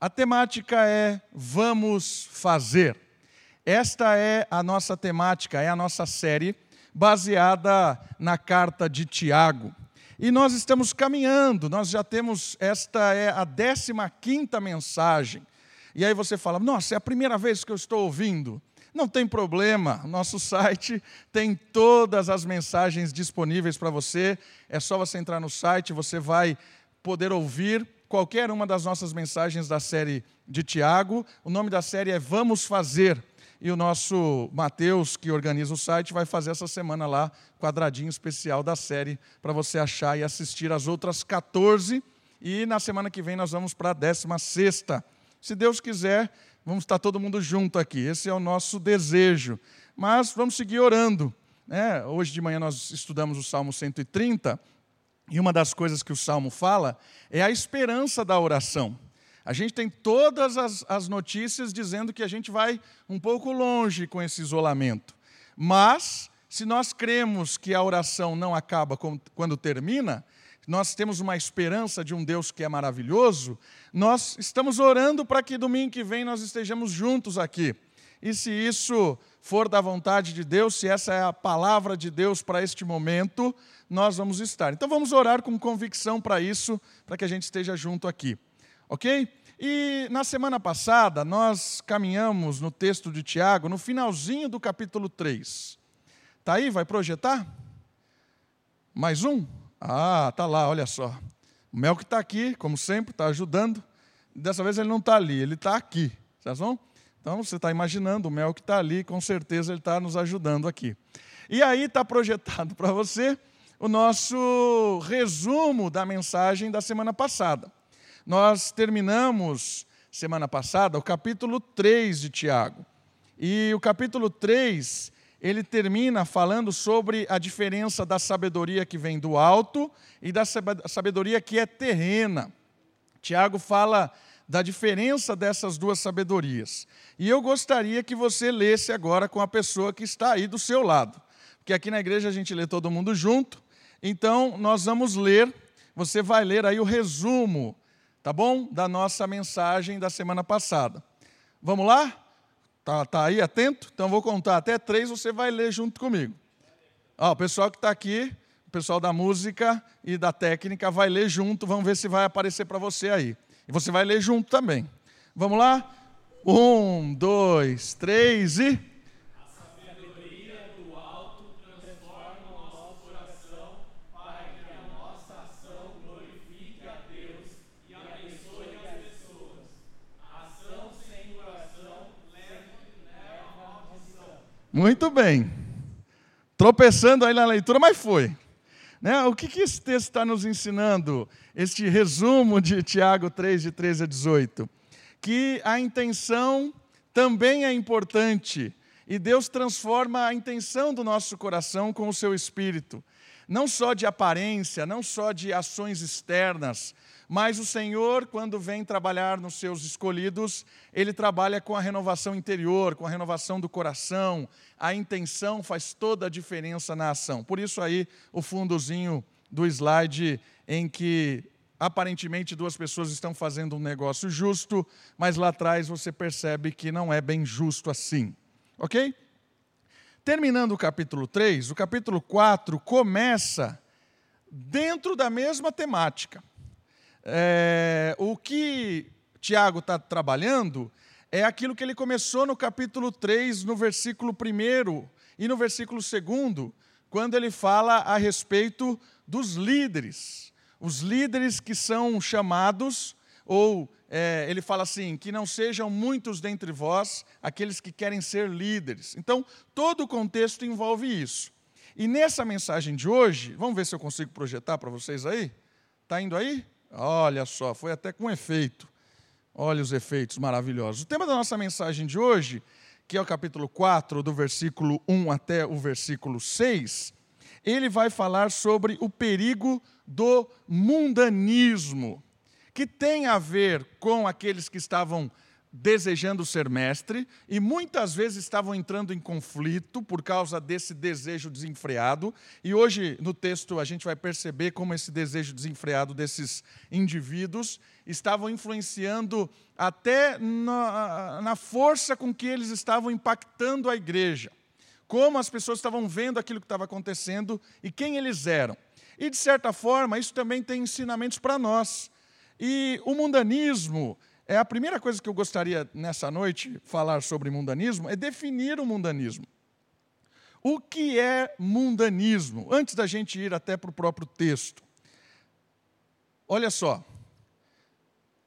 A temática é Vamos Fazer. Esta é a nossa temática, é a nossa série baseada na carta de Tiago. E nós estamos caminhando, nós já temos, esta é a 15 quinta mensagem. E aí você fala, nossa, é a primeira vez que eu estou ouvindo. Não tem problema, nosso site tem todas as mensagens disponíveis para você. É só você entrar no site, você vai poder ouvir qualquer uma das nossas mensagens da série de Tiago. O nome da série é Vamos Fazer. E o nosso Mateus, que organiza o site, vai fazer essa semana lá, quadradinho especial da série, para você achar e assistir as outras 14. E na semana que vem nós vamos para a 16. Se Deus quiser, vamos estar todo mundo junto aqui. Esse é o nosso desejo. Mas vamos seguir orando. Né? Hoje de manhã nós estudamos o Salmo 130 e uma das coisas que o Salmo fala é a esperança da oração. A gente tem todas as, as notícias dizendo que a gente vai um pouco longe com esse isolamento. Mas, se nós cremos que a oração não acaba quando termina, nós temos uma esperança de um Deus que é maravilhoso, nós estamos orando para que domingo que vem nós estejamos juntos aqui. E se isso for da vontade de Deus, se essa é a palavra de Deus para este momento, nós vamos estar. Então vamos orar com convicção para isso, para que a gente esteja junto aqui. Ok? E na semana passada nós caminhamos no texto de Tiago, no finalzinho do capítulo 3. Tá aí? Vai projetar? Mais um? Ah, tá lá, olha só. O Mel que está aqui, como sempre, está ajudando. Dessa vez ele não está ali, ele está aqui. Vocês vão? Então você está imaginando, o Mel que está ali, com certeza ele está nos ajudando aqui. E aí está projetado para você o nosso resumo da mensagem da semana passada. Nós terminamos, semana passada, o capítulo 3 de Tiago. E o capítulo 3, ele termina falando sobre a diferença da sabedoria que vem do alto e da sabedoria que é terrena. Tiago fala da diferença dessas duas sabedorias. E eu gostaria que você lesse agora com a pessoa que está aí do seu lado. Porque aqui na igreja a gente lê todo mundo junto. Então, nós vamos ler, você vai ler aí o resumo, tá bom? Da nossa mensagem da semana passada. Vamos lá? Tá, tá aí atento? Então, vou contar até três, você vai ler junto comigo. Ó, o pessoal que está aqui, o pessoal da música e da técnica vai ler junto, vamos ver se vai aparecer para você aí. E você vai ler junto também. Vamos lá? Um, dois, três e. Muito bem. Tropeçando aí na leitura, mas foi. Né? O que, que esse texto está nos ensinando? Este resumo de Tiago 3, de 13 a 18. Que a intenção também é importante. E Deus transforma a intenção do nosso coração com o seu espírito. Não só de aparência, não só de ações externas, mas o Senhor, quando vem trabalhar nos seus escolhidos, ele trabalha com a renovação interior, com a renovação do coração. A intenção faz toda a diferença na ação. Por isso aí o fundozinho do slide em que aparentemente duas pessoas estão fazendo um negócio justo, mas lá atrás você percebe que não é bem justo assim. OK? Terminando o capítulo 3, o capítulo 4 começa dentro da mesma temática. É, o que Tiago está trabalhando é aquilo que ele começou no capítulo 3, no versículo 1 e no versículo 2, quando ele fala a respeito dos líderes. Os líderes que são chamados, ou é, ele fala assim: que não sejam muitos dentre vós aqueles que querem ser líderes. Então, todo o contexto envolve isso. E nessa mensagem de hoje, vamos ver se eu consigo projetar para vocês aí? Está indo aí? Olha só, foi até com efeito. Olha os efeitos maravilhosos. O tema da nossa mensagem de hoje, que é o capítulo 4, do versículo 1 até o versículo 6, ele vai falar sobre o perigo do mundanismo, que tem a ver com aqueles que estavam desejando ser mestre e muitas vezes estavam entrando em conflito por causa desse desejo desenfreado. E hoje, no texto, a gente vai perceber como esse desejo desenfreado desses indivíduos estavam influenciando até na, na força com que eles estavam impactando a igreja. Como as pessoas estavam vendo aquilo que estava acontecendo e quem eles eram. E, de certa forma, isso também tem ensinamentos para nós. E o mundanismo é a primeira coisa que eu gostaria nessa noite falar sobre mundanismo é definir o mundanismo. O que é mundanismo? Antes da gente ir até para o próprio texto. Olha só.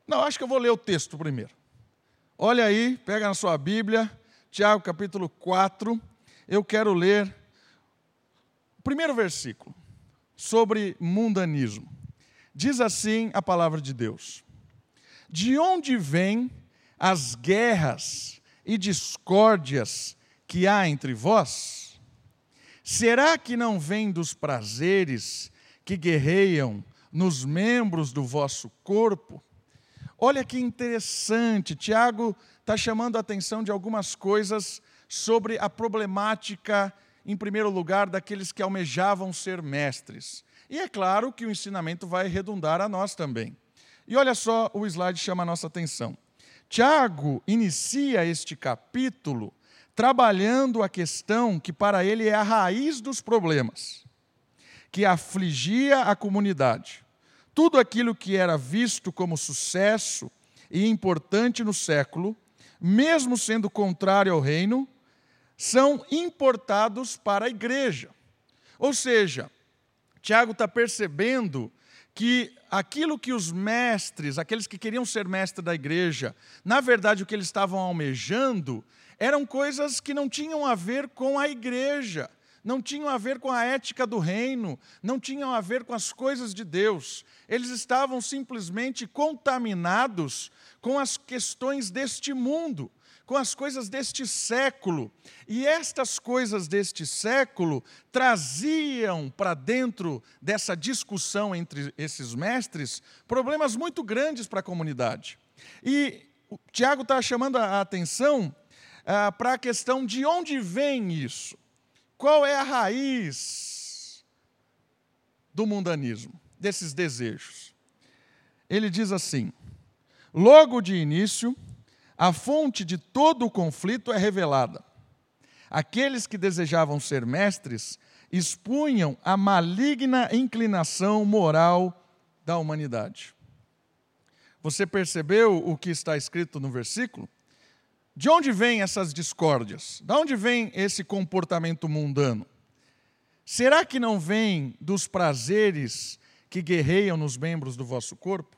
Não, acho que eu vou ler o texto primeiro. Olha aí, pega na sua Bíblia, Tiago capítulo 4. Eu quero ler o primeiro versículo sobre mundanismo. Diz assim a palavra de Deus. De onde vêm as guerras e discórdias que há entre vós? Será que não vem dos prazeres que guerreiam nos membros do vosso corpo? Olha que interessante, Tiago está chamando a atenção de algumas coisas sobre a problemática, em primeiro lugar, daqueles que almejavam ser mestres. E é claro que o ensinamento vai redundar a nós também. E olha só, o slide chama a nossa atenção. Tiago inicia este capítulo trabalhando a questão que para ele é a raiz dos problemas, que afligia a comunidade. Tudo aquilo que era visto como sucesso e importante no século, mesmo sendo contrário ao reino, são importados para a igreja. Ou seja, Tiago está percebendo que aquilo que os mestres, aqueles que queriam ser mestres da igreja, na verdade o que eles estavam almejando eram coisas que não tinham a ver com a igreja, não tinham a ver com a ética do reino, não tinham a ver com as coisas de Deus. Eles estavam simplesmente contaminados com as questões deste mundo com as coisas deste século. E estas coisas deste século traziam para dentro dessa discussão entre esses mestres problemas muito grandes para a comunidade. E Tiago está chamando a atenção ah, para a questão de onde vem isso. Qual é a raiz do mundanismo, desses desejos? Ele diz assim: logo de início, a fonte de todo o conflito é revelada. Aqueles que desejavam ser mestres expunham a maligna inclinação moral da humanidade. Você percebeu o que está escrito no versículo? De onde vêm essas discórdias? De onde vem esse comportamento mundano? Será que não vem dos prazeres que guerreiam nos membros do vosso corpo?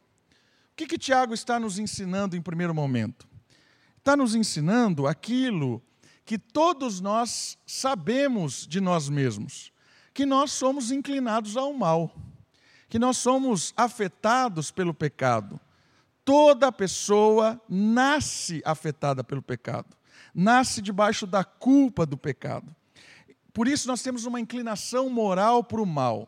O que, que Tiago está nos ensinando em primeiro momento? Está nos ensinando aquilo que todos nós sabemos de nós mesmos, que nós somos inclinados ao mal, que nós somos afetados pelo pecado. Toda pessoa nasce afetada pelo pecado, nasce debaixo da culpa do pecado. Por isso nós temos uma inclinação moral para o mal.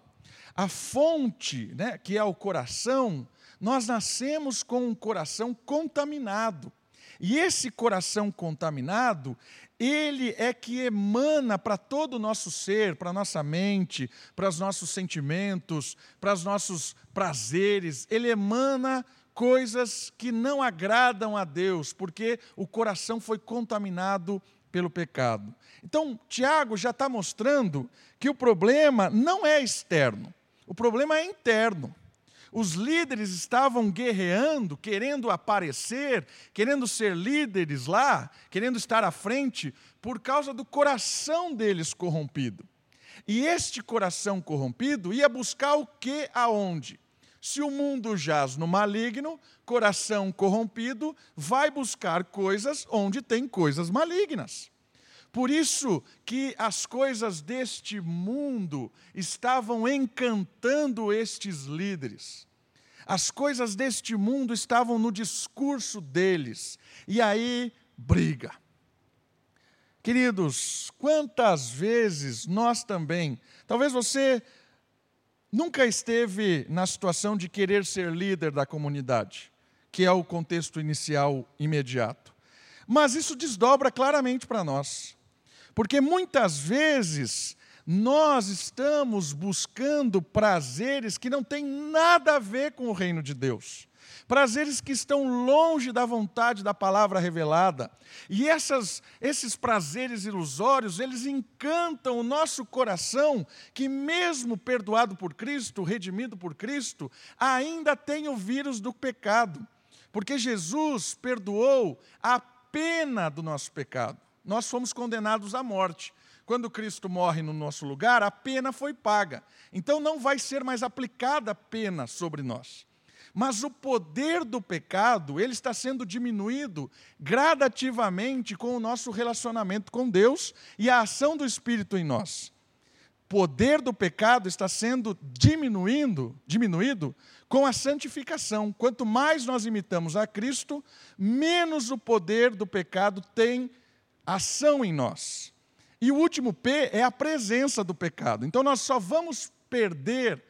A fonte, né, que é o coração, nós nascemos com um coração contaminado. E esse coração contaminado, ele é que emana para todo o nosso ser, para a nossa mente, para os nossos sentimentos, para os nossos prazeres, ele emana coisas que não agradam a Deus, porque o coração foi contaminado pelo pecado. Então, Tiago já está mostrando que o problema não é externo, o problema é interno os líderes estavam guerreando, querendo aparecer, querendo ser líderes lá, querendo estar à frente, por causa do coração deles corrompido. E este coração corrompido ia buscar o que aonde? Se o mundo jaz no maligno, coração corrompido vai buscar coisas onde tem coisas malignas. Por isso que as coisas deste mundo estavam encantando estes líderes. As coisas deste mundo estavam no discurso deles. E aí, briga. Queridos, quantas vezes nós também, talvez você nunca esteve na situação de querer ser líder da comunidade, que é o contexto inicial imediato. Mas isso desdobra claramente para nós. Porque muitas vezes nós estamos buscando prazeres que não têm nada a ver com o reino de Deus. Prazeres que estão longe da vontade da palavra revelada. E essas, esses prazeres ilusórios, eles encantam o nosso coração, que mesmo perdoado por Cristo, redimido por Cristo, ainda tem o vírus do pecado. Porque Jesus perdoou a pena do nosso pecado. Nós fomos condenados à morte. Quando Cristo morre no nosso lugar, a pena foi paga. Então não vai ser mais aplicada a pena sobre nós. Mas o poder do pecado, ele está sendo diminuído gradativamente com o nosso relacionamento com Deus e a ação do Espírito em nós. Poder do pecado está sendo diminuindo, diminuído com a santificação. Quanto mais nós imitamos a Cristo, menos o poder do pecado tem ação em nós. E o último P é a presença do pecado. Então nós só vamos perder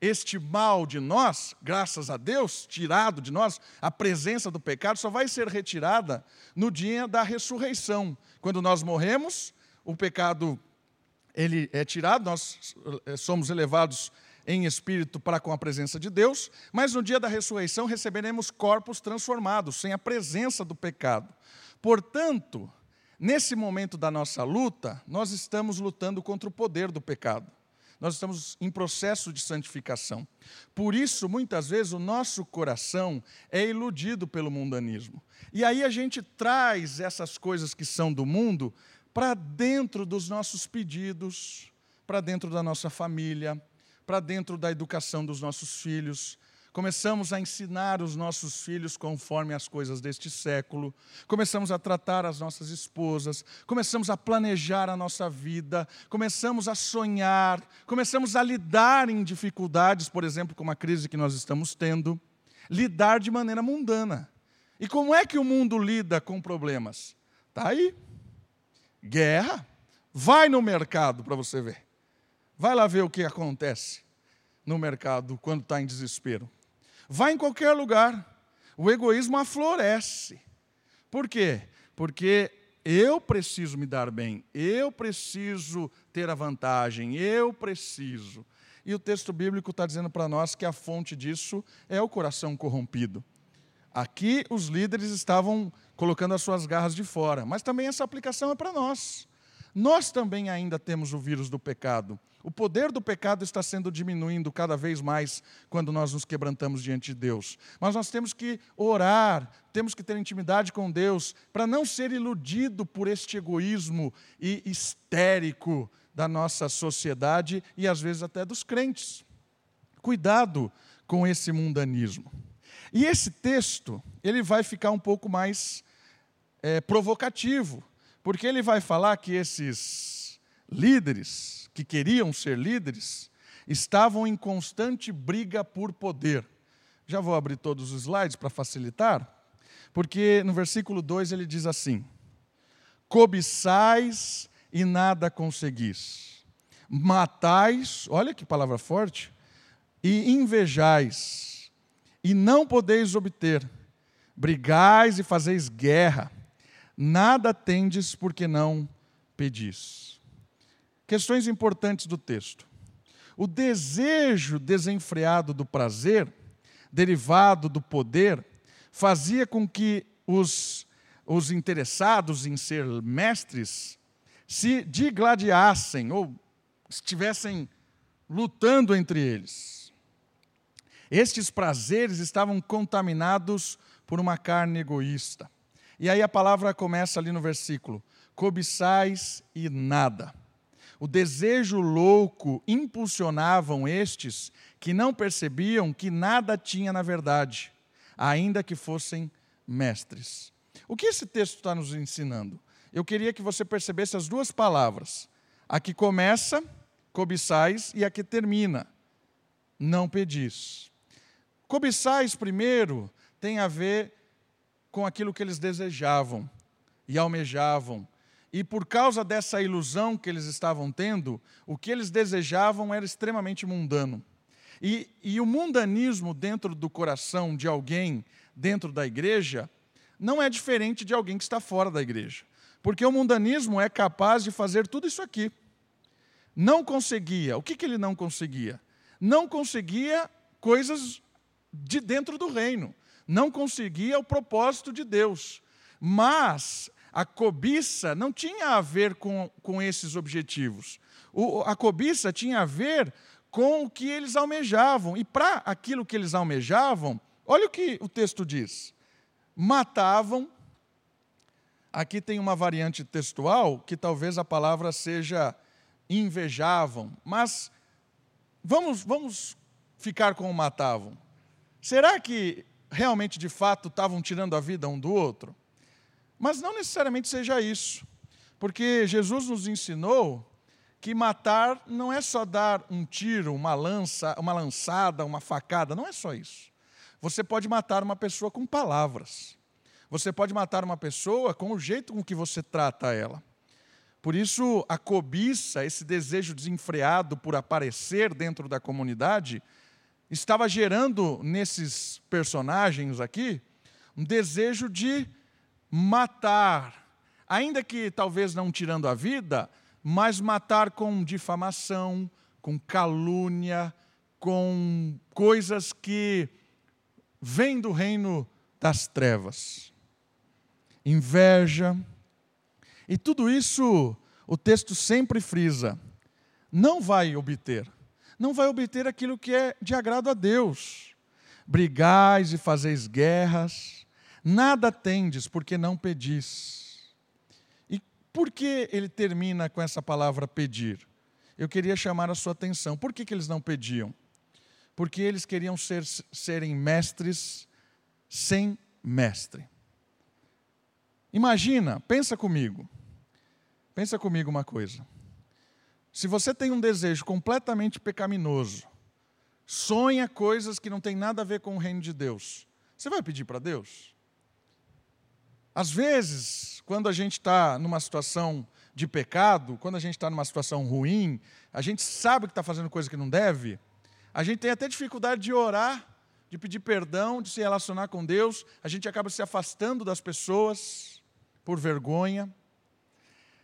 este mal de nós, graças a Deus, tirado de nós, a presença do pecado só vai ser retirada no dia da ressurreição. Quando nós morremos, o pecado ele é tirado, nós eh, somos elevados em espírito para com a presença de Deus, mas no dia da ressurreição receberemos corpos transformados, sem a presença do pecado. Portanto, Nesse momento da nossa luta, nós estamos lutando contra o poder do pecado. Nós estamos em processo de santificação. Por isso, muitas vezes, o nosso coração é iludido pelo mundanismo. E aí a gente traz essas coisas que são do mundo para dentro dos nossos pedidos, para dentro da nossa família, para dentro da educação dos nossos filhos, começamos a ensinar os nossos filhos conforme as coisas deste século, começamos a tratar as nossas esposas, começamos a planejar a nossa vida, começamos a sonhar, começamos a lidar em dificuldades, por exemplo, como a crise que nós estamos tendo, lidar de maneira mundana. E como é que o mundo lida com problemas? Está aí. Guerra. Vai no mercado para você ver. Vai lá ver o que acontece no mercado quando está em desespero. Vai em qualquer lugar. O egoísmo aflorece. Por quê? Porque eu preciso me dar bem, eu preciso ter a vantagem, eu preciso. E o texto bíblico está dizendo para nós que a fonte disso é o coração corrompido. Aqui os líderes estavam colocando as suas garras de fora, mas também essa aplicação é para nós. Nós também ainda temos o vírus do pecado. O poder do pecado está sendo diminuindo cada vez mais quando nós nos quebrantamos diante de Deus. Mas nós temos que orar, temos que ter intimidade com Deus, para não ser iludido por este egoísmo e histérico da nossa sociedade e às vezes até dos crentes. Cuidado com esse mundanismo. E esse texto, ele vai ficar um pouco mais é, provocativo, porque ele vai falar que esses líderes, que queriam ser líderes, estavam em constante briga por poder. Já vou abrir todos os slides para facilitar, porque no versículo 2 ele diz assim: Cobiçais e nada conseguis, matais, olha que palavra forte, e invejais, e não podeis obter, brigais e fazeis guerra, nada tendes porque não pedis. Questões importantes do texto. O desejo desenfreado do prazer, derivado do poder, fazia com que os, os interessados em ser mestres se digladiassem ou estivessem lutando entre eles. Estes prazeres estavam contaminados por uma carne egoísta. E aí a palavra começa ali no versículo: cobiçais e nada. O desejo louco impulsionavam estes que não percebiam que nada tinha na verdade, ainda que fossem mestres. O que esse texto está nos ensinando? Eu queria que você percebesse as duas palavras. A que começa, cobiçais, e a que termina, não pedis. Cobiçais, primeiro, tem a ver com aquilo que eles desejavam e almejavam e por causa dessa ilusão que eles estavam tendo, o que eles desejavam era extremamente mundano. E, e, o mundanismo dentro do coração de alguém dentro da igreja não é diferente de alguém que está fora da igreja. Porque o mundanismo é capaz de fazer tudo isso aqui. Não conseguia. O que, que ele não conseguia? Não conseguia coisas de dentro do reino. Não conseguia o propósito de Deus. Mas a cobiça não tinha a ver com, com esses objetivos. O, a cobiça tinha a ver com o que eles almejavam. E para aquilo que eles almejavam, olha o que o texto diz: matavam. Aqui tem uma variante textual que talvez a palavra seja invejavam, mas vamos, vamos ficar com o matavam. Será que realmente, de fato, estavam tirando a vida um do outro? Mas não necessariamente seja isso, porque Jesus nos ensinou que matar não é só dar um tiro, uma lança, uma lançada, uma facada, não é só isso. Você pode matar uma pessoa com palavras. Você pode matar uma pessoa com o jeito com que você trata ela. Por isso, a cobiça, esse desejo desenfreado por aparecer dentro da comunidade, estava gerando nesses personagens aqui um desejo de matar, ainda que talvez não tirando a vida, mas matar com difamação, com calúnia, com coisas que vêm do reino das trevas. Inveja. E tudo isso o texto sempre frisa. Não vai obter. Não vai obter aquilo que é de agrado a Deus. Brigais e fazeis guerras Nada tendes porque não pedis. E por que ele termina com essa palavra pedir? Eu queria chamar a sua atenção. Por que, que eles não pediam? Porque eles queriam ser, serem mestres sem mestre. Imagina, pensa comigo. Pensa comigo uma coisa. Se você tem um desejo completamente pecaminoso, sonha coisas que não têm nada a ver com o reino de Deus, você vai pedir para Deus? Às vezes, quando a gente está numa situação de pecado, quando a gente está numa situação ruim, a gente sabe que está fazendo coisa que não deve, a gente tem até dificuldade de orar, de pedir perdão, de se relacionar com Deus, a gente acaba se afastando das pessoas por vergonha.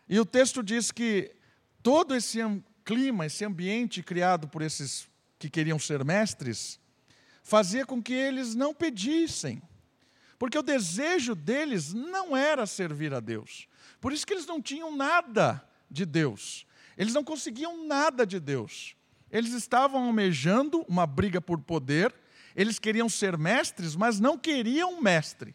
E o texto diz que todo esse clima, esse ambiente criado por esses que queriam ser mestres, fazia com que eles não pedissem porque o desejo deles não era servir a Deus. Por isso que eles não tinham nada de Deus. Eles não conseguiam nada de Deus. Eles estavam almejando uma briga por poder, eles queriam ser mestres, mas não queriam mestre.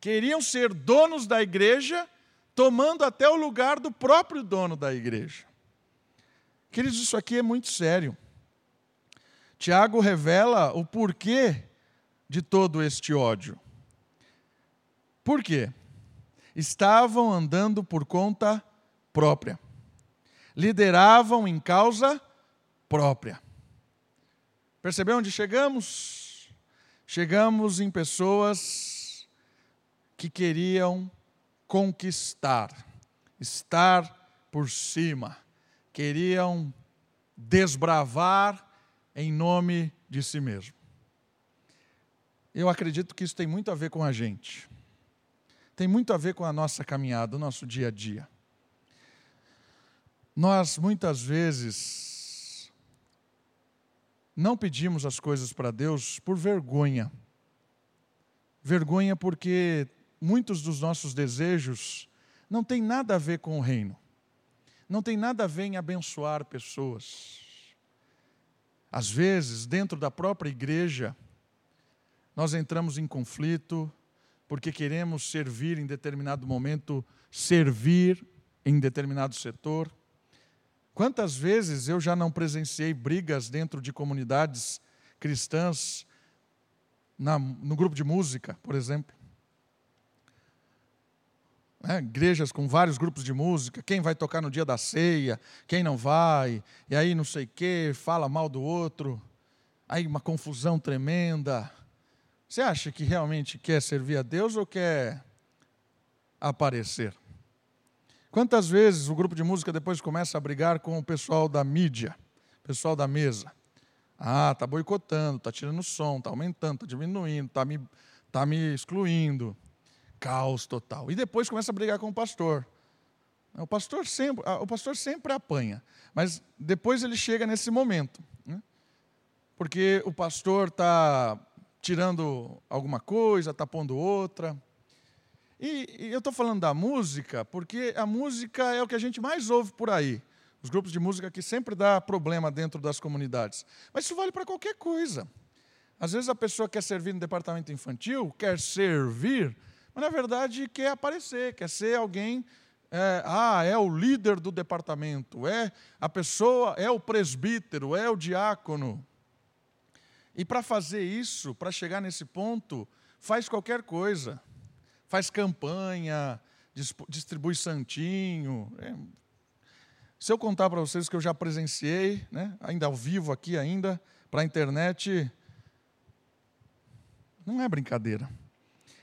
Queriam ser donos da igreja, tomando até o lugar do próprio dono da igreja. Queridos, isso aqui é muito sério. Tiago revela o porquê de todo este ódio. Por quê? Estavam andando por conta própria, lideravam em causa própria. Percebeu onde chegamos? Chegamos em pessoas que queriam conquistar, estar por cima, queriam desbravar em nome de si mesmo. Eu acredito que isso tem muito a ver com a gente. Tem muito a ver com a nossa caminhada, o nosso dia a dia. Nós, muitas vezes, não pedimos as coisas para Deus por vergonha. Vergonha porque muitos dos nossos desejos não têm nada a ver com o reino. Não tem nada a ver em abençoar pessoas. Às vezes, dentro da própria igreja, nós entramos em conflito porque queremos servir em determinado momento, servir em determinado setor. Quantas vezes eu já não presenciei brigas dentro de comunidades cristãs, na, no grupo de música, por exemplo? É, igrejas com vários grupos de música, quem vai tocar no dia da ceia, quem não vai, e aí não sei o quê, fala mal do outro, aí uma confusão tremenda. Você acha que realmente quer servir a Deus ou quer aparecer? Quantas vezes o grupo de música depois começa a brigar com o pessoal da mídia, pessoal da mesa? Ah, está boicotando, está tirando som, está aumentando, está diminuindo, está me, tá me excluindo. Caos total. E depois começa a brigar com o pastor. O pastor sempre, o pastor sempre apanha, mas depois ele chega nesse momento. Né? Porque o pastor está tirando alguma coisa, está pondo outra. E, e eu estou falando da música porque a música é o que a gente mais ouve por aí. Os grupos de música que sempre dá problema dentro das comunidades. Mas isso vale para qualquer coisa. Às vezes a pessoa quer servir no departamento infantil, quer servir, mas na verdade quer aparecer, quer ser alguém. É, ah, é o líder do departamento, é a pessoa, é o presbítero, é o diácono. E para fazer isso, para chegar nesse ponto, faz qualquer coisa. Faz campanha, distribui santinho. É. Se eu contar para vocês que eu já presenciei, né, ainda ao vivo aqui ainda, para a internet, não é brincadeira.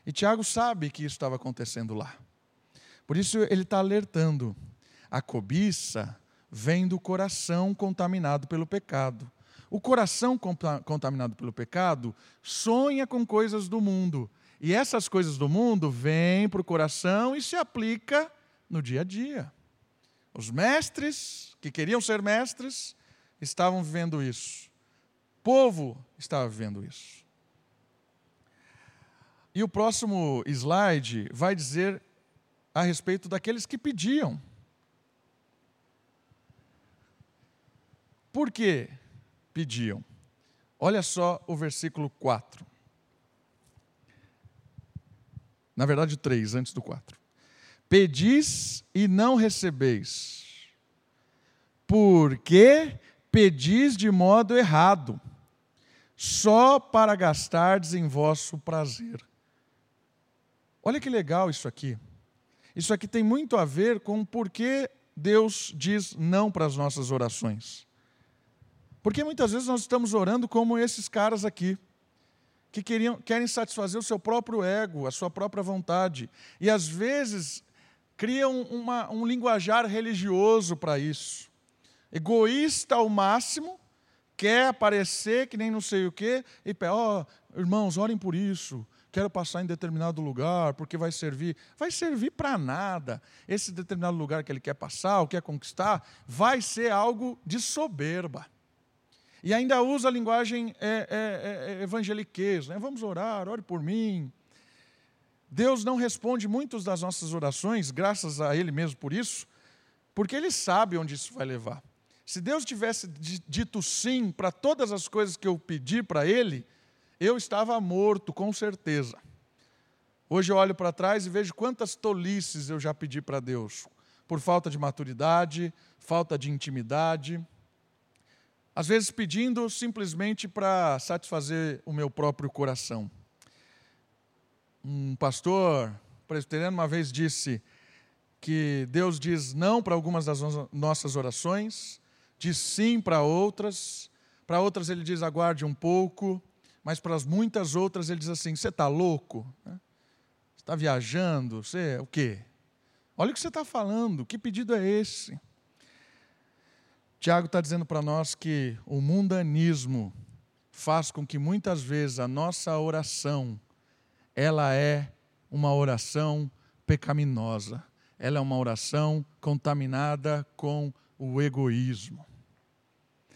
E Tiago sabe que isso estava acontecendo lá. Por isso ele está alertando. A cobiça vem do coração contaminado pelo pecado. O coração contaminado pelo pecado sonha com coisas do mundo. E essas coisas do mundo vêm para o coração e se aplica no dia a dia. Os mestres, que queriam ser mestres, estavam vivendo isso. O povo estava vivendo isso. E o próximo slide vai dizer a respeito daqueles que pediam. Por quê? Pediam. Olha só o versículo 4. Na verdade, 3, antes do 4. Pedis e não recebeis, porque pedis de modo errado, só para gastardes em vosso prazer. Olha que legal isso aqui. Isso aqui tem muito a ver com por que Deus diz não para as nossas orações. Porque muitas vezes nós estamos orando como esses caras aqui, que queriam, querem satisfazer o seu próprio ego, a sua própria vontade. E às vezes criam uma, um linguajar religioso para isso. Egoísta ao máximo, quer aparecer que nem não sei o quê, e ó, oh, irmãos, orem por isso. Quero passar em determinado lugar, porque vai servir. Vai servir para nada. Esse determinado lugar que ele quer passar, ou quer conquistar, vai ser algo de soberba. E ainda usa a linguagem é, é, é, evangeliquez, né? vamos orar, ore por mim. Deus não responde muitas das nossas orações, graças a Ele mesmo por isso, porque Ele sabe onde isso vai levar. Se Deus tivesse dito sim para todas as coisas que eu pedi para Ele, eu estava morto, com certeza. Hoje eu olho para trás e vejo quantas tolices eu já pedi para Deus, por falta de maturidade, falta de intimidade. Às vezes pedindo simplesmente para satisfazer o meu próprio coração. Um pastor presbiteriano uma vez disse que Deus diz não para algumas das nossas orações, diz sim para outras, para outras ele diz aguarde um pouco, mas para as muitas outras ele diz assim: você está louco? Está viajando? Você o quê? Olha o que você está falando, que pedido é esse? Tiago está dizendo para nós que o mundanismo faz com que muitas vezes a nossa oração ela é uma oração pecaminosa. Ela é uma oração contaminada com o egoísmo.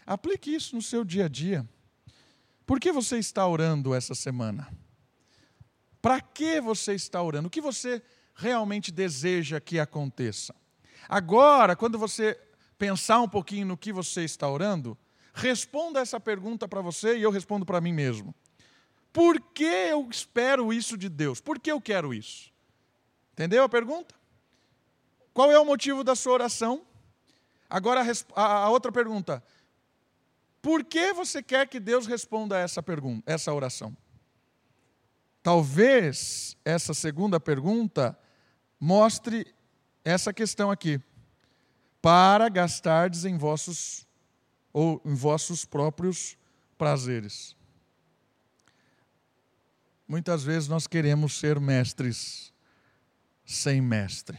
Aplique isso no seu dia a dia. Por que você está orando essa semana? Para que você está orando? O que você realmente deseja que aconteça? Agora, quando você pensar um pouquinho no que você está orando, responda essa pergunta para você e eu respondo para mim mesmo. Por que eu espero isso de Deus? Por que eu quero isso? Entendeu a pergunta? Qual é o motivo da sua oração? Agora a outra pergunta. Por que você quer que Deus responda essa pergunta, essa oração? Talvez essa segunda pergunta mostre essa questão aqui para gastardes em vossos ou em vossos próprios prazeres. Muitas vezes nós queremos ser mestres sem mestre.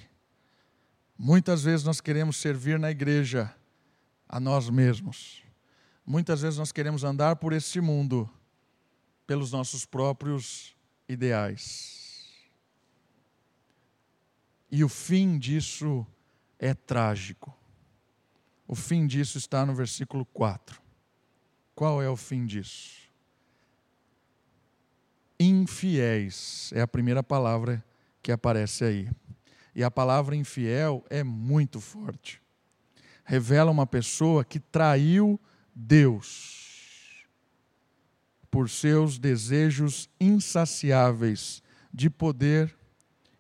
Muitas vezes nós queremos servir na igreja a nós mesmos. Muitas vezes nós queremos andar por este mundo pelos nossos próprios ideais. E o fim disso é trágico. O fim disso está no versículo 4. Qual é o fim disso? Infiéis é a primeira palavra que aparece aí. E a palavra infiel é muito forte. Revela uma pessoa que traiu Deus por seus desejos insaciáveis de poder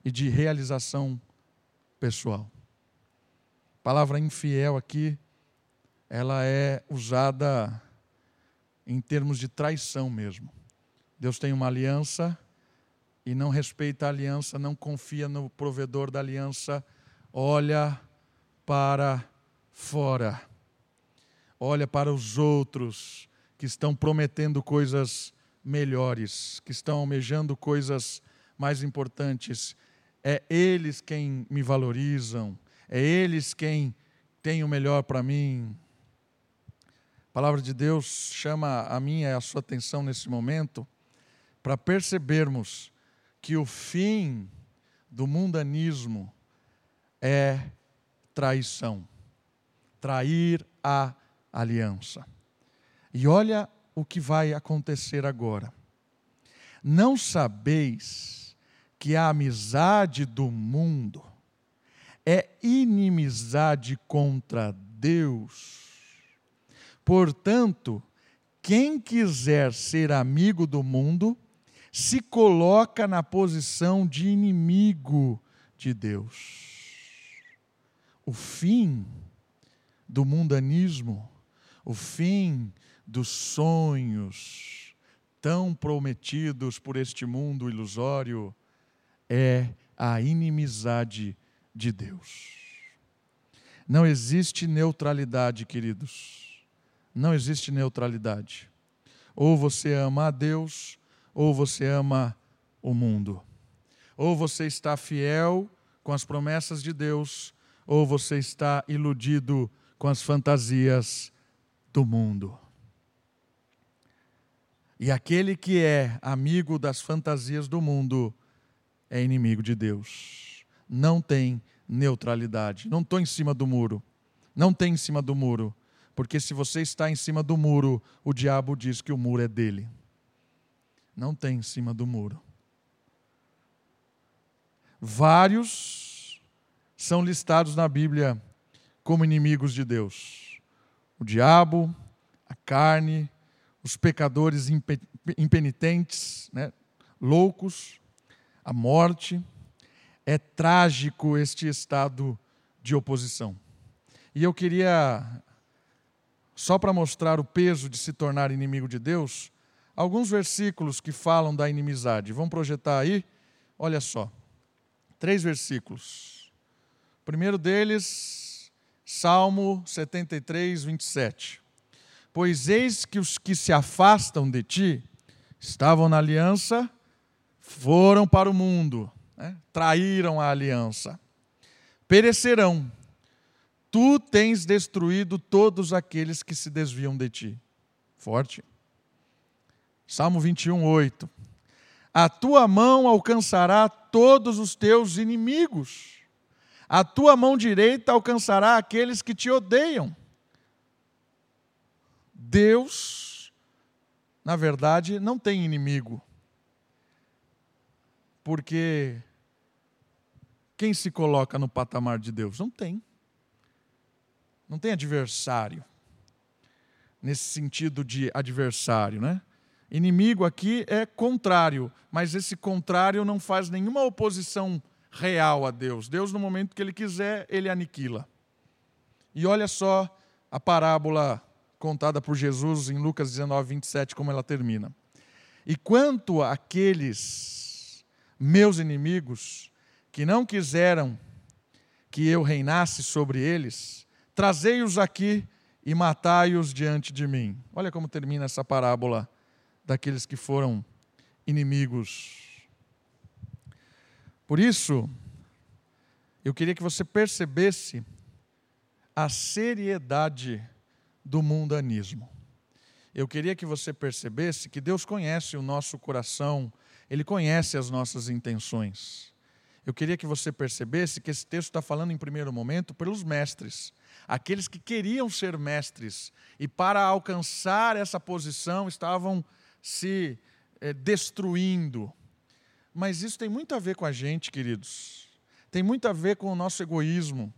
e de realização pessoal. Palavra infiel aqui, ela é usada em termos de traição mesmo. Deus tem uma aliança e não respeita a aliança, não confia no provedor da aliança, olha para fora olha para os outros que estão prometendo coisas melhores, que estão almejando coisas mais importantes. É eles quem me valorizam, é eles quem tem o melhor para mim. A palavra de Deus chama a minha e a sua atenção nesse momento para percebermos que o fim do mundanismo é traição. Trair a aliança. E olha o que vai acontecer agora. Não sabeis que a amizade do mundo é inimizade contra Deus. Portanto, quem quiser ser amigo do mundo, se coloca na posição de inimigo de Deus. O fim do mundanismo o fim dos sonhos tão prometidos por este mundo ilusório é a inimizade de Deus. Não existe neutralidade, queridos. Não existe neutralidade. Ou você ama a Deus, ou você ama o mundo. Ou você está fiel com as promessas de Deus, ou você está iludido com as fantasias do mundo. E aquele que é amigo das fantasias do mundo é inimigo de Deus. Não tem neutralidade. Não estou em cima do muro. Não tem em cima do muro. Porque se você está em cima do muro, o diabo diz que o muro é dele. Não tem em cima do muro. Vários são listados na Bíblia como inimigos de Deus o diabo, a carne, os pecadores impenitentes, né, loucos, a morte. É trágico este estado de oposição. E eu queria, só para mostrar o peso de se tornar inimigo de Deus, alguns versículos que falam da inimizade. Vamos projetar aí? Olha só. Três versículos. O primeiro deles Salmo 73, 27. Pois eis que os que se afastam de ti estavam na aliança, foram para o mundo, né? traíram a aliança, perecerão. Tu tens destruído todos aqueles que se desviam de ti. Forte. Salmo 21, 8. A tua mão alcançará todos os teus inimigos a tua mão direita alcançará aqueles que te odeiam. Deus, na verdade, não tem inimigo. Porque quem se coloca no patamar de Deus? Não tem. Não tem adversário. Nesse sentido de adversário, né? Inimigo aqui é contrário, mas esse contrário não faz nenhuma oposição real a Deus. Deus, no momento que Ele quiser, Ele aniquila. E olha só a parábola contada por Jesus em Lucas 19, 27, como ela termina. E quanto àqueles meus inimigos que não quiseram que eu reinasse sobre eles, trazei-os aqui e matai-os diante de mim. Olha como termina essa parábola daqueles que foram inimigos por isso, eu queria que você percebesse a seriedade do mundanismo. eu queria que você percebesse que Deus conhece o nosso coração, Ele conhece as nossas intenções. Eu queria que você percebesse que esse texto está falando, em primeiro momento, pelos mestres, aqueles que queriam ser mestres e, para alcançar essa posição, estavam se é, destruindo. Mas isso tem muito a ver com a gente, queridos. Tem muito a ver com o nosso egoísmo.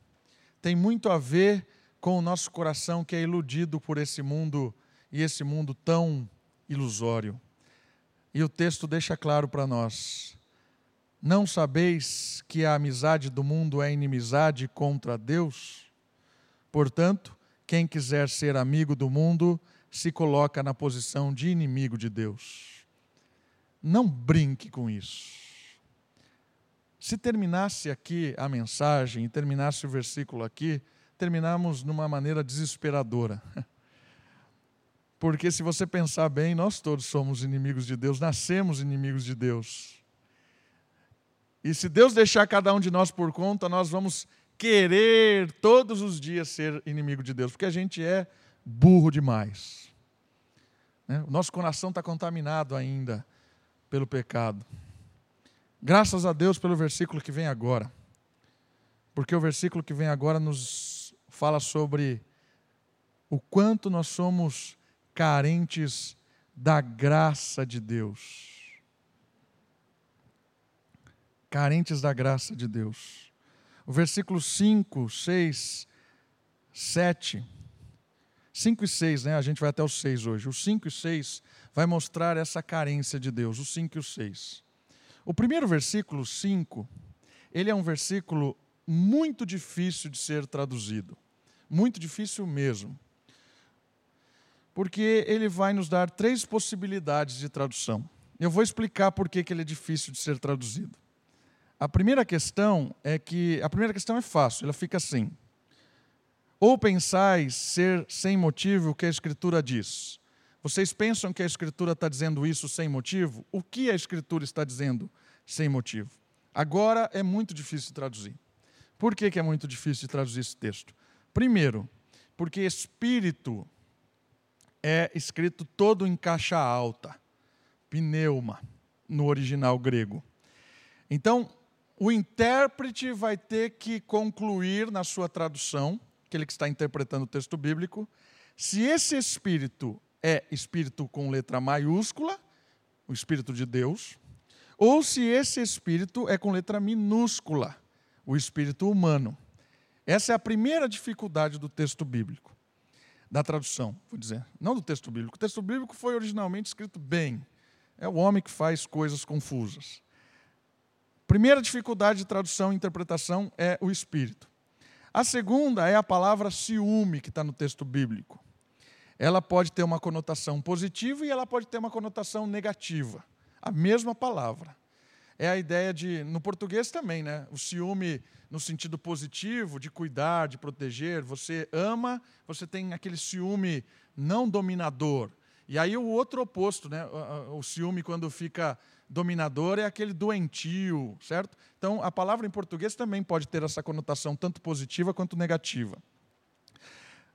Tem muito a ver com o nosso coração que é iludido por esse mundo e esse mundo tão ilusório. E o texto deixa claro para nós: não sabeis que a amizade do mundo é inimizade contra Deus? Portanto, quem quiser ser amigo do mundo se coloca na posição de inimigo de Deus. Não brinque com isso. Se terminasse aqui a mensagem e terminasse o versículo aqui, terminamos numa maneira desesperadora. Porque se você pensar bem, nós todos somos inimigos de Deus, nascemos inimigos de Deus. E se Deus deixar cada um de nós por conta, nós vamos querer todos os dias ser inimigo de Deus, porque a gente é burro demais. Né? O nosso coração está contaminado ainda pelo pecado. Graças a Deus pelo versículo que vem agora, porque o versículo que vem agora nos fala sobre o quanto nós somos carentes da graça de Deus. Carentes da graça de Deus. O versículo 5, 6, 7. 5 e 6, né? A gente vai até o 6 hoje. O 5 e 6 vai mostrar essa carência de Deus, o 5 e o 6. O primeiro versículo, 5, ele é um versículo muito difícil de ser traduzido. Muito difícil mesmo porque ele vai nos dar três possibilidades de tradução. Eu vou explicar por que, que ele é difícil de ser traduzido. A primeira questão é que a primeira questão é fácil, ela fica assim: ou pensais ser sem motivo o que a Escritura diz. Vocês pensam que a Escritura está dizendo isso sem motivo? O que a Escritura está dizendo sem motivo? Agora é muito difícil traduzir. Por que, que é muito difícil traduzir esse texto? Primeiro, porque espírito é escrito todo em caixa alta, pneuma, no original grego. Então, o intérprete vai ter que concluir na sua tradução, aquele que está interpretando o texto bíblico, se esse espírito é espírito com letra maiúscula, o espírito de Deus, ou se esse espírito é com letra minúscula, o espírito humano. Essa é a primeira dificuldade do texto bíblico da tradução, vou dizer, não do texto bíblico. O texto bíblico foi originalmente escrito bem. É o homem que faz coisas confusas. Primeira dificuldade de tradução e interpretação é o espírito. A segunda é a palavra ciúme que está no texto bíblico. Ela pode ter uma conotação positiva e ela pode ter uma conotação negativa. A mesma palavra é a ideia de, no português também, né? O ciúme no sentido positivo, de cuidar, de proteger. Você ama, você tem aquele ciúme não dominador. E aí o outro oposto, né? O ciúme quando fica dominador é aquele doentio, certo? Então a palavra em português também pode ter essa conotação tanto positiva quanto negativa.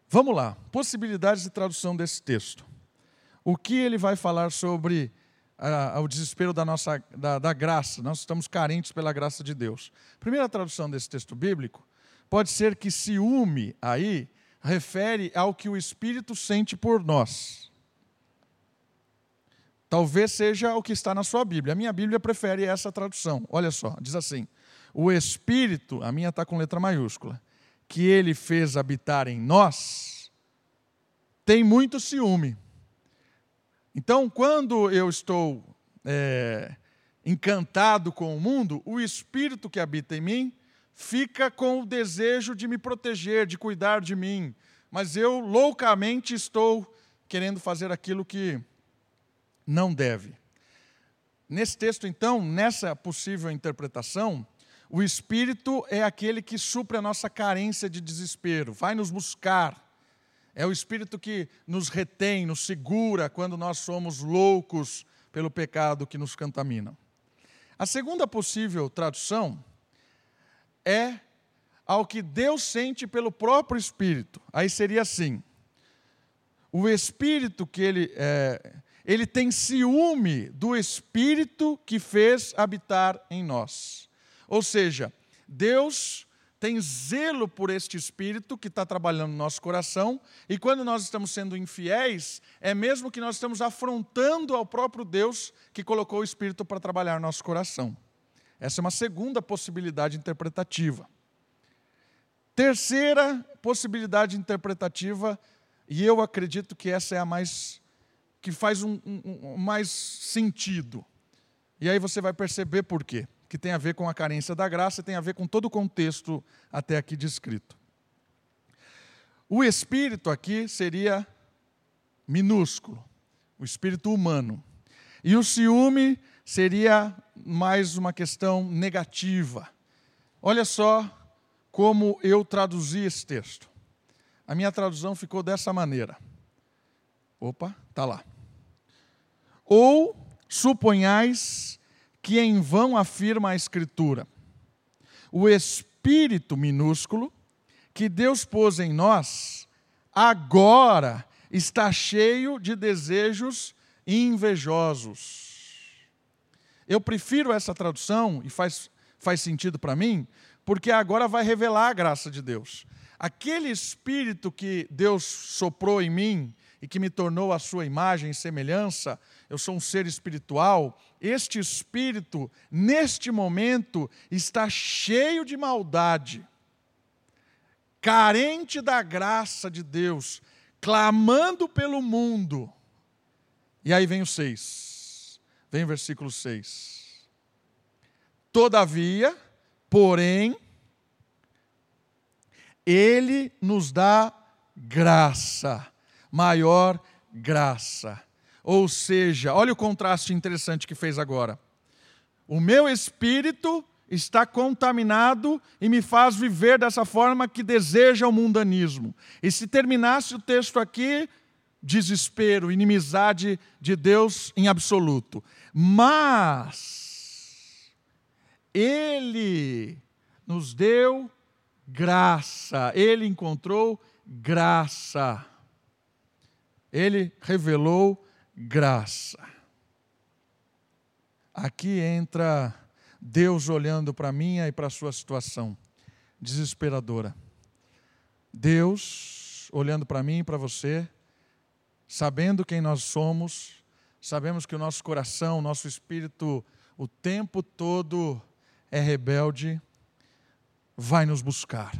Vamos lá, possibilidades de tradução desse texto. O que ele vai falar sobre ao desespero da nossa da, da graça. Nós estamos carentes pela graça de Deus. Primeira tradução desse texto bíblico pode ser que ciúme aí refere ao que o Espírito sente por nós. Talvez seja o que está na sua Bíblia. A minha Bíblia prefere essa tradução. Olha só, diz assim: O Espírito, a minha está com letra maiúscula, que ele fez habitar em nós, tem muito ciúme. Então, quando eu estou é, encantado com o mundo, o espírito que habita em mim fica com o desejo de me proteger, de cuidar de mim. Mas eu loucamente estou querendo fazer aquilo que não deve. Nesse texto, então, nessa possível interpretação, o Espírito é aquele que supre a nossa carência de desespero, vai nos buscar, é o Espírito que nos retém, nos segura quando nós somos loucos pelo pecado que nos contamina. A segunda possível tradução é ao que Deus sente pelo próprio Espírito. Aí seria assim: o espírito que ele. É, ele tem ciúme do espírito que fez habitar em nós. Ou seja, Deus tem zelo por este espírito que está trabalhando no nosso coração, e quando nós estamos sendo infiéis, é mesmo que nós estamos afrontando ao próprio Deus que colocou o espírito para trabalhar no nosso coração. Essa é uma segunda possibilidade interpretativa. Terceira possibilidade interpretativa, e eu acredito que essa é a mais que faz um, um, um mais sentido. E aí você vai perceber por quê que tem a ver com a carência da graça, tem a ver com todo o contexto até aqui descrito. O espírito aqui seria minúsculo, o espírito humano. E o ciúme seria mais uma questão negativa. Olha só como eu traduzi esse texto. A minha tradução ficou dessa maneira. Opa, tá lá. Ou suponhais que em vão afirma a Escritura. O Espírito minúsculo que Deus pôs em nós, agora está cheio de desejos invejosos. Eu prefiro essa tradução, e faz, faz sentido para mim, porque agora vai revelar a graça de Deus. Aquele espírito que Deus soprou em mim e que me tornou a sua imagem e semelhança, eu sou um ser espiritual, este espírito, neste momento, está cheio de maldade, carente da graça de Deus, clamando pelo mundo. E aí vem o 6, vem o versículo 6. Todavia, porém, Ele nos dá graça, maior graça. Ou seja, olha o contraste interessante que fez agora. O meu espírito está contaminado e me faz viver dessa forma que deseja o mundanismo. E se terminasse o texto aqui, desespero, inimizade de Deus em absoluto. Mas Ele nos deu graça, Ele encontrou graça. Ele revelou graça. Aqui entra Deus olhando para minha e para a sua situação desesperadora. Deus olhando para mim e para você, sabendo quem nós somos, sabemos que o nosso coração, o nosso espírito, o tempo todo é rebelde, vai nos buscar.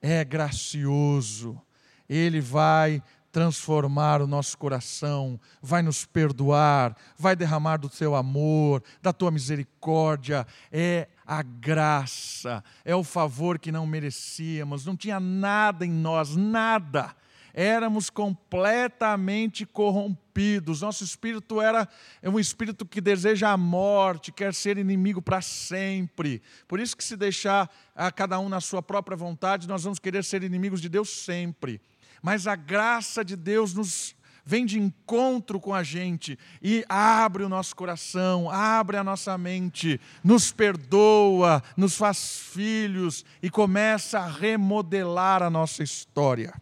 É gracioso, ele vai transformar o nosso coração, vai nos perdoar, vai derramar do teu amor, da tua misericórdia. É a graça, é o favor que não merecíamos, não tinha nada em nós, nada. Éramos completamente corrompidos. Nosso espírito era é um espírito que deseja a morte, quer ser inimigo para sempre. Por isso que se deixar a cada um na sua própria vontade, nós vamos querer ser inimigos de Deus sempre mas a graça de Deus nos vem de encontro com a gente e abre o nosso coração, abre a nossa mente, nos perdoa, nos faz filhos e começa a remodelar a nossa história.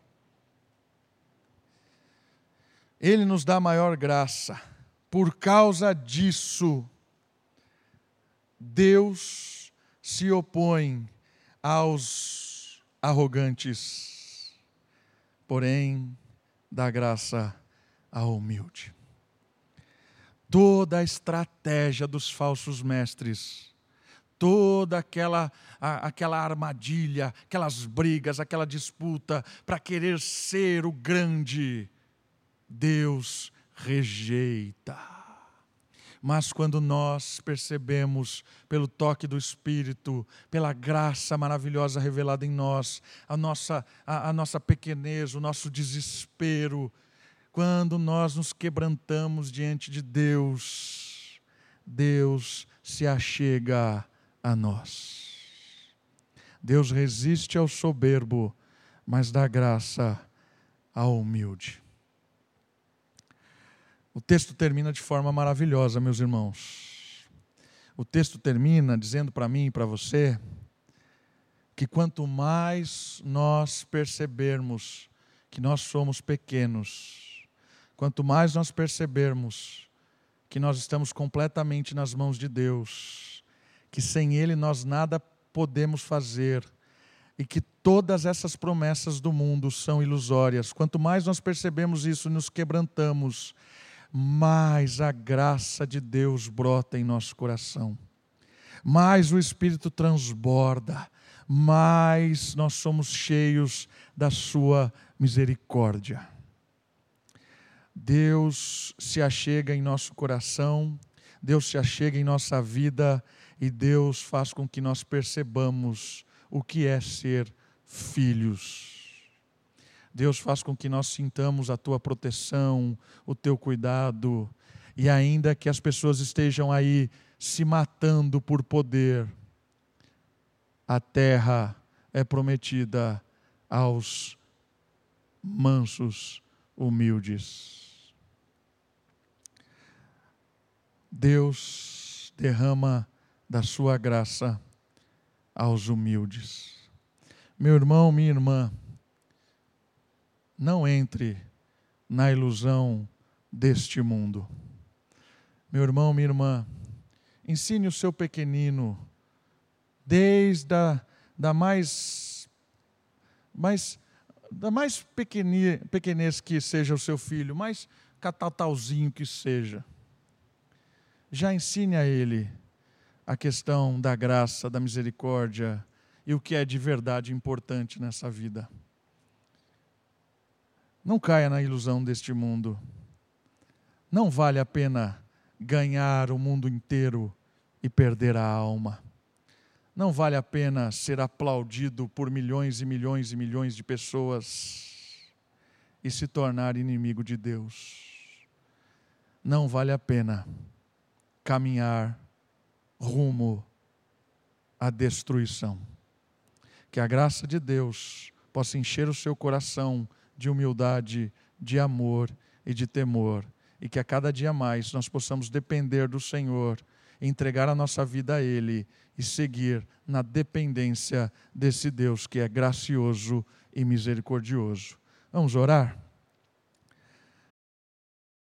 Ele nos dá maior graça. Por causa disso, Deus se opõe aos arrogantes porém dá graça ao humilde. Toda a estratégia dos falsos mestres, toda aquela, a, aquela armadilha, aquelas brigas, aquela disputa para querer ser o grande, Deus rejeita. Mas quando nós percebemos, pelo toque do Espírito, pela graça maravilhosa revelada em nós, a nossa, a, a nossa pequenez, o nosso desespero, quando nós nos quebrantamos diante de Deus, Deus se achega a nós. Deus resiste ao soberbo, mas dá graça ao humilde. O texto termina de forma maravilhosa, meus irmãos. O texto termina dizendo para mim e para você que quanto mais nós percebermos que nós somos pequenos, quanto mais nós percebermos que nós estamos completamente nas mãos de Deus, que sem Ele nós nada podemos fazer e que todas essas promessas do mundo são ilusórias, quanto mais nós percebemos isso nos quebrantamos, mais a graça de Deus brota em nosso coração, mais o Espírito transborda, mais nós somos cheios da Sua misericórdia. Deus se achega em nosso coração, Deus se achega em nossa vida e Deus faz com que nós percebamos o que é ser filhos. Deus faz com que nós sintamos a tua proteção, o teu cuidado, e ainda que as pessoas estejam aí se matando por poder, a terra é prometida aos mansos, humildes. Deus derrama da sua graça aos humildes. Meu irmão, minha irmã, não entre na ilusão deste mundo. Meu irmão, minha irmã, ensine o seu pequenino, desde a da mais, mais da mais pequenez que seja o seu filho, mais catatalzinho que seja, já ensine a ele a questão da graça, da misericórdia e o que é de verdade importante nessa vida. Não caia na ilusão deste mundo. Não vale a pena ganhar o mundo inteiro e perder a alma. Não vale a pena ser aplaudido por milhões e milhões e milhões de pessoas e se tornar inimigo de Deus. Não vale a pena caminhar rumo à destruição. Que a graça de Deus possa encher o seu coração de humildade, de amor e de temor, e que a cada dia mais nós possamos depender do Senhor, entregar a nossa vida a Ele e seguir na dependência desse Deus que é gracioso e misericordioso. Vamos orar?